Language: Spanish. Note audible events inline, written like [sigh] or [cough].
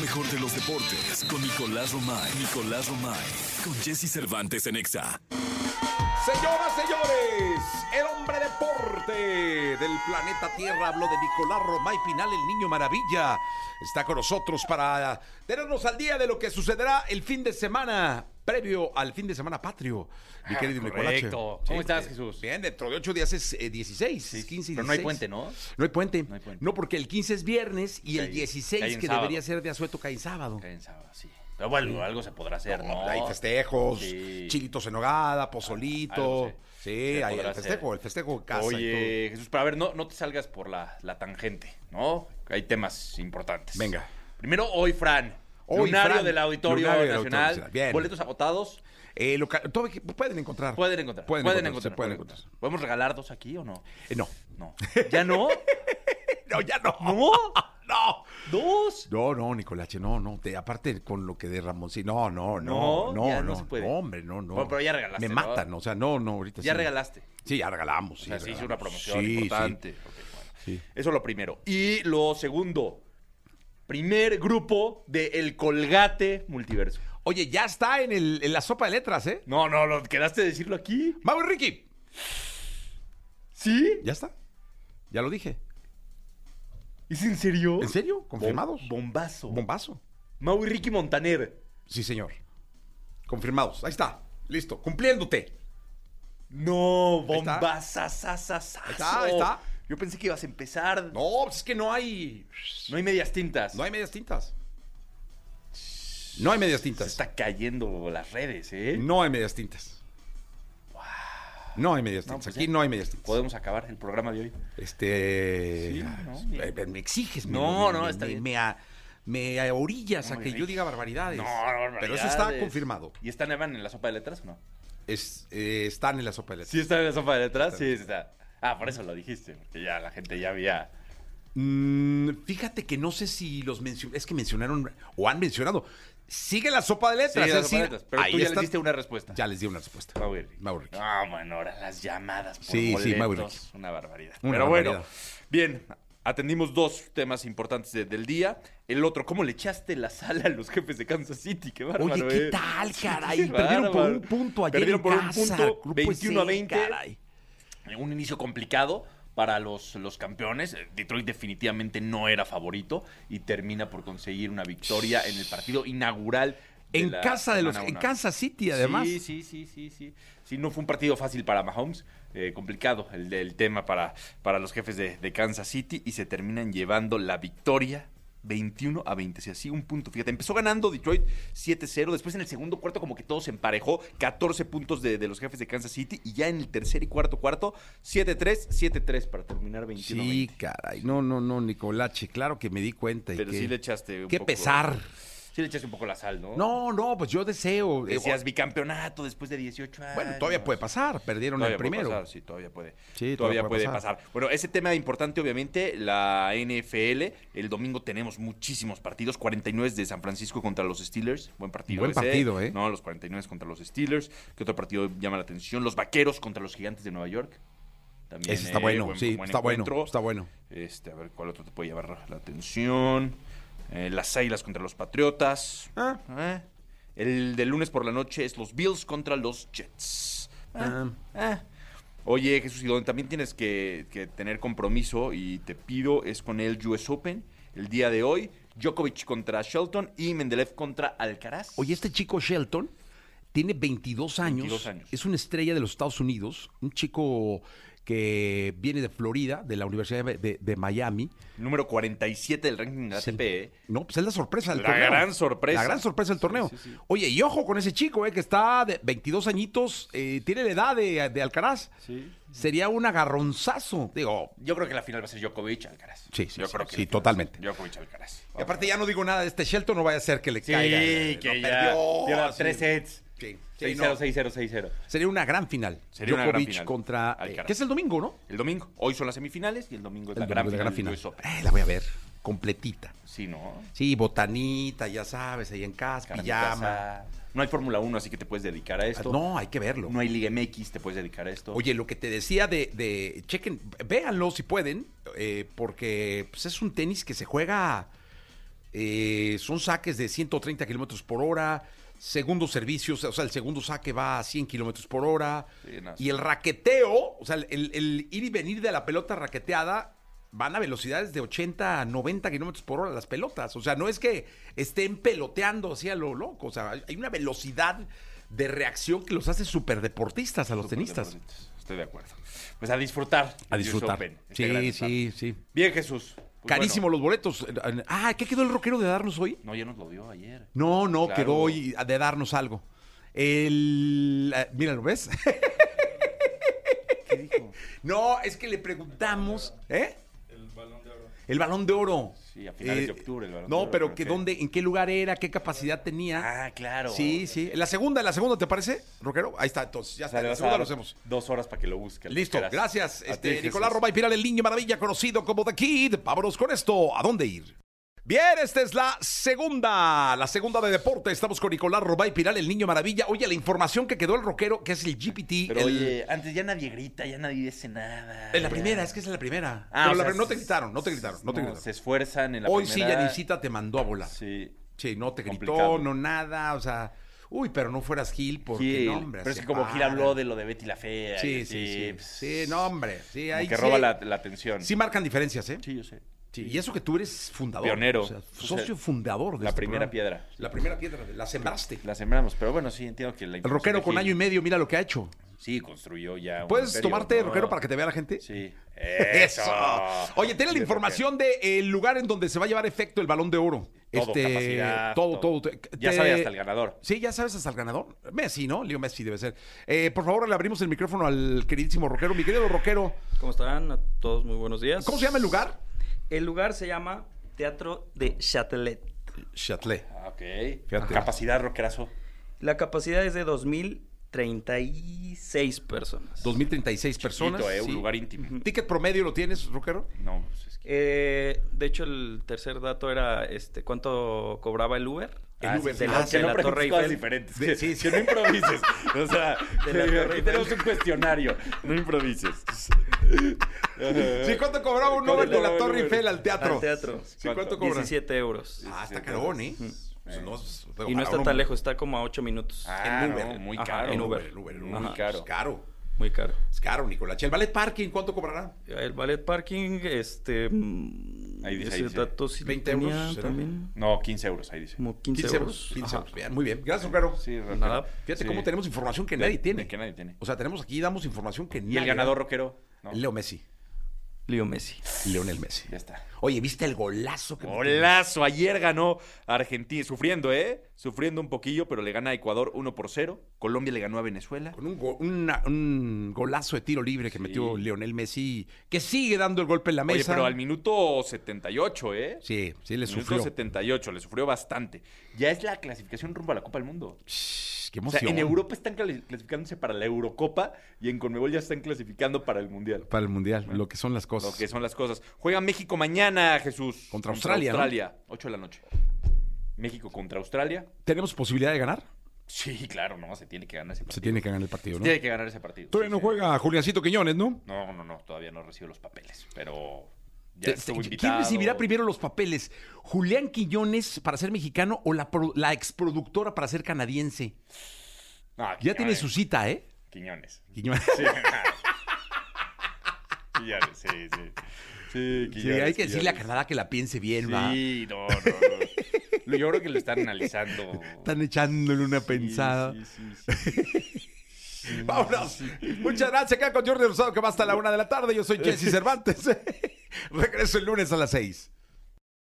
Mejor de los deportes con Nicolás Romay. Nicolás Romay. Con Jesse Cervantes en Exa. Señoras, señores, el hombre deporte del planeta Tierra habló de Nicolás Romay Pinal, el niño maravilla. Está con nosotros para tenernos al día de lo que sucederá el fin de semana, previo al fin de semana patrio. Mi Ah, querido correcto. Nicolache. ¿Cómo estás, eh, Jesús? Bien, dentro de ocho días es eh, 16, 15 y Pero no hay 16. puente, ¿no? No hay puente. No hay puente. No, porque el 15 es viernes y el Cae- 16, cae en que sábado. debería ser de asueto, cae en sábado. Cae en sábado, sí. Pero bueno, algo se podrá hacer, ¿no? Hay festejos, chilitos en hogada, pozolito. Algo se- sí, hay el festejo, el festejo casa y Oye, Jesús, pero a ver, no, no te salgas por la, la tangente, ¿no? Hay temas importantes. Venga. Primero, hoy, Fran. Hoy, lunario Fran, del Auditorio lunario del Nacional. Auditorio. Boletos agotados. Eh, todo- pueden encontrar. Pueden encontrar. Pueden, Pueden, encontrar. pueden encontrar. ¿Podemos regalar dos aquí o no? Eh, no. No. ¿Ya no? [laughs] No, ya no. ¿No? [laughs] No. ¿Dos? No, no, Nicolache, no, no. Te- aparte con lo que de Ramón, sí, no, no, no, No, no, ya no, no se puede. hombre, no, no. Bueno, pero ya regalaste, Me matan, o sea, no, no, ahorita Ya sí. regalaste. Sí, ya regalamos. O sí, sea, se hizo regalamos. una promoción Sí, importante. Bueno. Eso es lo primero. Y lo segundo, primer grupo de El Colgate Multiverso. Oye, ya está en, el, en la sopa de letras, ¿eh? No, no, lo quedaste de decirlo aquí. Mau y Ricky. ¿Sí? Ya está. Ya lo dije. ¿Es en serio? ¿En serio? ¿Confirmados? Bom- bombazo. Bombazo. Mau y Ricky Montaner. Sí, señor. Confirmados. Ahí está. Listo. Cumpliéndote. No, Ahí está. bombazazazazazo. Ahí está, ahí está. Yo pensé que ibas a empezar. No, No, pues es que no hay. hay medias tintas. No hay medias tintas. No hay medias Se tintas. está cayendo las redes, ¿eh? No hay medias tintas. No hay medias No, tintas. pues Aquí no hay medias tintas. Podemos acabar el programa de hoy. Este. Sí, ah, no, eh, me exiges, No, me- no, me- está bien. me a- me orillas a No, que yo diga barbaridades. No, no, Pero eso está barbaridades. confirmado. ¿Y está Evan en la sopa de letras o no? Es, eh, están en la sopa de letras. Sí, está en la sopa de letras. Sí, está. Ah, por eso lo dijiste, porque ya la gente ya había. Mm, fíjate que no sé si los mencionaron. Es que mencionaron o han mencionado. Sigue la sopa de letras. Sí, es la sopa de decir, letras, pero ahí tú ya les diste una respuesta. Ya les di una respuesta. Mau y Ricky. Mau y Ricky. Ah, bueno, ahora las llamadas por Sí, sí, Mau y boletos, Ricky. Una barbaridad. Una Pero barbaridad. bueno, bien, atendimos dos temas importantes de- del día. El otro, ¿cómo le echaste la sala a los jefes de Kansas City? Qué bárbaro, Oye, ¿qué eh. tal, caray? Perdieron por un punto ayer Perdieron en por un casa, punto, Grupo 21 a S, 20. caray. Un inicio complicado para los, los campeones. Detroit definitivamente no era favorito y termina por conseguir una victoria en el partido inaugural. de En la casa de los. En. Kansas City, además. Sí, sí, sí, sí, sí. Sí, no fue un partido fácil para Mahomes. eh, complicado el, el tema para, para los jefes de, de Kansas City y se terminan llevando la victoria 21 a 20. Si así un punto. Fíjate, empezó ganando Detroit 7-0. Después en el segundo cuarto, como que todo se emparejó. 14 puntos de, de los jefes de Kansas City. Y ya en el tercer y cuarto cuarto, 7-3, 7-3 para terminar 21 a Sí, 20. caray. No, no, no, Nicolache. Claro que me di cuenta. y Pero que- sí le echaste un Qué poco- pesar. Sí le echaste un poco la sal, ¿no? No, no, pues yo deseo. eh, Decías bicampeonato después de 18 años. bueno, todavía puede pasar. Perdieron Todavía el puede primero. pasar, sí, todavía puede. Sí, todavía, todavía puede pasar. Bueno, ese tema importante, obviamente, la NFL. El domingo tenemos muchísimos partidos. 49 de San Francisco contra los Steelers. Buen partido. Buen ese. partido, ¿eh? No, los 49 contra los Steelers. ¿Qué otro partido llama la atención? Los Vaqueros contra los Gigantes de Nueva York. También, Ese está eh, bueno, buen- sí, buen está bueno, encuentro. está bueno. Este, a ver, ¿cuál otro te puede llamar la atención? Eh, las Águilas contra los Patriotas. Ah. Eh. El del lunes por la noche es los Bills contra los Jets. Ah. Ah. Oye, Jesús, y donde también tienes que, que tener compromiso y te pido es con el US Open el día de hoy. Djokovic contra Shelton y Mendeleev contra Alcaraz. Oye, este chico Shelton tiene 22 años. 22 años. Es una estrella de los Estados Unidos. Un chico que viene de Florida, de la Universidad de, Miami. Número 47 del ranking de Sí. ATP. ¿eh? No, pues es la sorpresa del La torneo. gran sorpresa. La gran sorpresa del torneo. Sí, sí, sí. Oye, y ojo con ese chico, eh, que está de 22 añitos, eh, tiene la edad de, de Alcaraz. Sí. Sería un agarronzazo. Digo, Yo creo que la final va a ser Djokovic Alcaraz. Sí, sí, Yo sí, creo que sí, la totalmente. Djokovic Alcaraz. y aparte ya no digo nada de este Shelton, no vaya a ser que le Sí, caiga. eh, que ya perdió, lleva así. tres sets. Sí, sí, 6-0, no. 6-0, 6-0. Sería una gran final. Sería una gran Djokovic final. contra. eh, Alcaraz. que es el domingo, ¿no? El domingo. Hoy son las semifinales y el domingo es El la, domingo gran, final del US Open. Eh, la voy a ver, completita. Sí, ¿no? Sí, botanita, ya sabes, ahí en casa, Carnita pijama. asada. No hay Fórmula 1, así que te puedes dedicar a esto. No, hay que verlo. No hay Liga MX, te puedes dedicar a esto. Oye, lo que te decía de, de chequen, véanlo si pueden, eh, porque pues, es un tenis que se juega eh, son saques de 130 kilómetros por hora. Segundo servicio, o sea, el segundo saque va a 100 kilómetros por hora. Sí, no, y el raqueteo, o sea, el, el ir y venir de la pelota raqueteada, van a velocidades de 80 a 90 kilómetros por hora las pelotas. O sea, no es que estén peloteando así a lo loco. O sea, hay- una velocidad de reacción que los hace súper deportistas a los tenistas. Estoy de acuerdo. Pues a disfrutar. A disfrutar. Open, este Sí, sí, sí. Bien, Jesús. Pues Carísimo bueno. los boletos. Ah, ¿qué quedó el rockero de darnos hoy? No, ya nos lo dio ayer. No, no, Claro. quedó hoy de darnos algo. El. eh, mira, ¿lo ves? ¿Qué dijo? [laughs] No, es que le preguntamos. ¿Eh? El balón de oro. De. Sí, a finales de octubre el Balón de No, Oro, pero que dónde, en qué lugar era, qué capacidad tenía. Ah, claro. Sí, sí. La segunda, la segunda, ¿te parece, rockero? Ahí está, entonces, ya O está. sea, En le la segunda lo hacemos. dos horas para que lo busque. Listo, gracias. Este, ti. Nicolás Romay Piral, el niño maravilla, conocido como The Kid. Vámonos con esto. ¿A dónde ir? Bien, esta es la segunda, la segunda de deporte. Estamos con Nicolás Romay Piral, el niño maravilla. Oye, la información que quedó el rockero, que es el GPT. Pero el- oye, antes ya nadie grita, ya nadie dice nada. En la ya. primera, es que es la primera. Ah, Pero la sea, no te gritaron, no te gritaron, no te no, gritaron. Se esfuerzan en la Hoy primera. sí, Yanisita te mandó a volar. Sí. Sí, no te gritó, Complicado. no nada, o sea, uy, pero no fueras Gil porque Gil, no, hombre. pero es que como Gil habló de lo de Betty la Fea. Sí, sí, sí. pues, Sí, no, hombre. Sí, como ahí que sí- roba la, la atención. Sí marcan diferencias, ¿eh? Sí, yo sé. Sí, y eso que tú eres fundador. Pionero. o sea, O sea, socio fundador de la este primera programa. piedra. La primera piedra, la sembraste. La sembramos, pero bueno, sí, entiendo que la El rockero con año y medio, mira lo que ha hecho. Sí, construyó ya. un ¿Puedes imperio, tomarte, ¿no? rockero, para que te vea la gente? Sí. Eso. Oye, tiene la información del lugar en donde se va a llevar efecto el balón de oro. Todo, capacidad, todo, todo. todo. Ya Te- sabe hasta el ganador. Sí, ya sabes hasta el ganador. Messi, ¿no? Leo Messi debe ser. Eh, por favor, le abrimos el micrófono al queridísimo rockero. Mi querido rockero, ¿Cómo están? A todos muy buenos días. ¿cómo se llama el lugar? El lugar se llama Teatro de Châtelet. Châtelet. Ah, ok. Fíjate. Capacidad, rockerazo. La capacidad es de 2036 personas. 2036 personas. Chiquito, eh, un sí. lugar íntimo. ¿Ticket promedio lo tienes, rockero? No, pues es que. Eh, de hecho, el tercer dato era este cuánto cobraba el Uber. El Ah, Uber. sí, de la, no, que de no la Torre cosas Eiffel. diferentes. De- que, sí, sí. que no improvises. O sea, De la Torre tenemos un cuestionario. No improvises. Sí, ¿cuánto cobraba un ¿Cuánto Uber de la Torre Uber? Eiffel al teatro? Al teatro. Sí, ¿cuánto cobra? 17 euros. Ah, está carón, ¿eh? Pues no, es- Y no está tan lejos, está como a 8 minutos. Ah, En Uber. no, muy Ajá, caro. en Uber. En Uber, en Muy Uber. caro. Es caro. Muy caro. Es caro, Nicolás. ¿El ballet parking cuánto cobrará? El ballet parking, este. mm, Ahí dice, ese ahí dice. dato lo 20 euros, también. No, 15 euros, ahí dice. Como 15, 15 euros. euros. 15 Ajá. euros. Bien, muy bien. Gracias, rockero. Sí, rockero. Nada. Fíjate Sí. cómo tenemos información que De- nadie tiene. de que nadie tiene. O sea, tenemos aquí, damos información que nadie ¿Y el ganador rockero? No. Leo Messi. Leo Messi. Leonel Messi. Ya está. Oye, ¿viste el golazo que metió? Golazo, ayer ganó Argentina, sufriendo, ¿eh? Sufriendo un poquillo, pero le gana a Ecuador 1 por 0. Colombia le ganó a Venezuela. Con un, go- una- un golazo de tiro libre que metió Leonel Messi, que sigue dando el golpe en la Oye, mesa. pero al minuto 78, ¿eh? Sí, sí le Minuto sufrió. 78, le sufrió bastante. Ya es la clasificación rumbo a la Copa del Mundo. O sea, en Europa están clasificándose para la Eurocopa y en Conmebol ya están clasificando para el Mundial. Para el Mundial, lo que son las cosas. Lo que son las cosas. Juega México mañana, Jesús. Contra Australia, ¿no? Australia, 8 de la noche. México contra Australia. ¿Tenemos posibilidad de ganar? Sí, claro, no, se tiene que ganar ese partido. Se tiene que ganar el partido, Se ¿no? tiene que ganar ese partido. Todavía sí, no sí. juega Juliancito Quiñones, ¿no? No, no, no, todavía no recibe los papeles, pero ya estuvo ¿Quién recibirá primero los papeles? ¿Julián Quiñones para ser mexicano o la, pro- la exproductora para ser canadiense? No, Ya tiene su cita, ¿eh? Quiñones. Quiñones. Sí. [laughs] Quiñones, sí, sí. Sí, Sí, Quiñones, hay que decirle a. Canadá que la piense bien, va. Sí, no, no, no. Yo creo que lo están analizando. Están echándole una Sí, pensada. sí, sí, sí. [laughs] Vámonos. Muchas gracias. Acá con Jordi Rosado que va hasta la una de la tarde. Yo soy [laughs] Jesse Cervantes. [laughs] Regreso el lunes a las seis.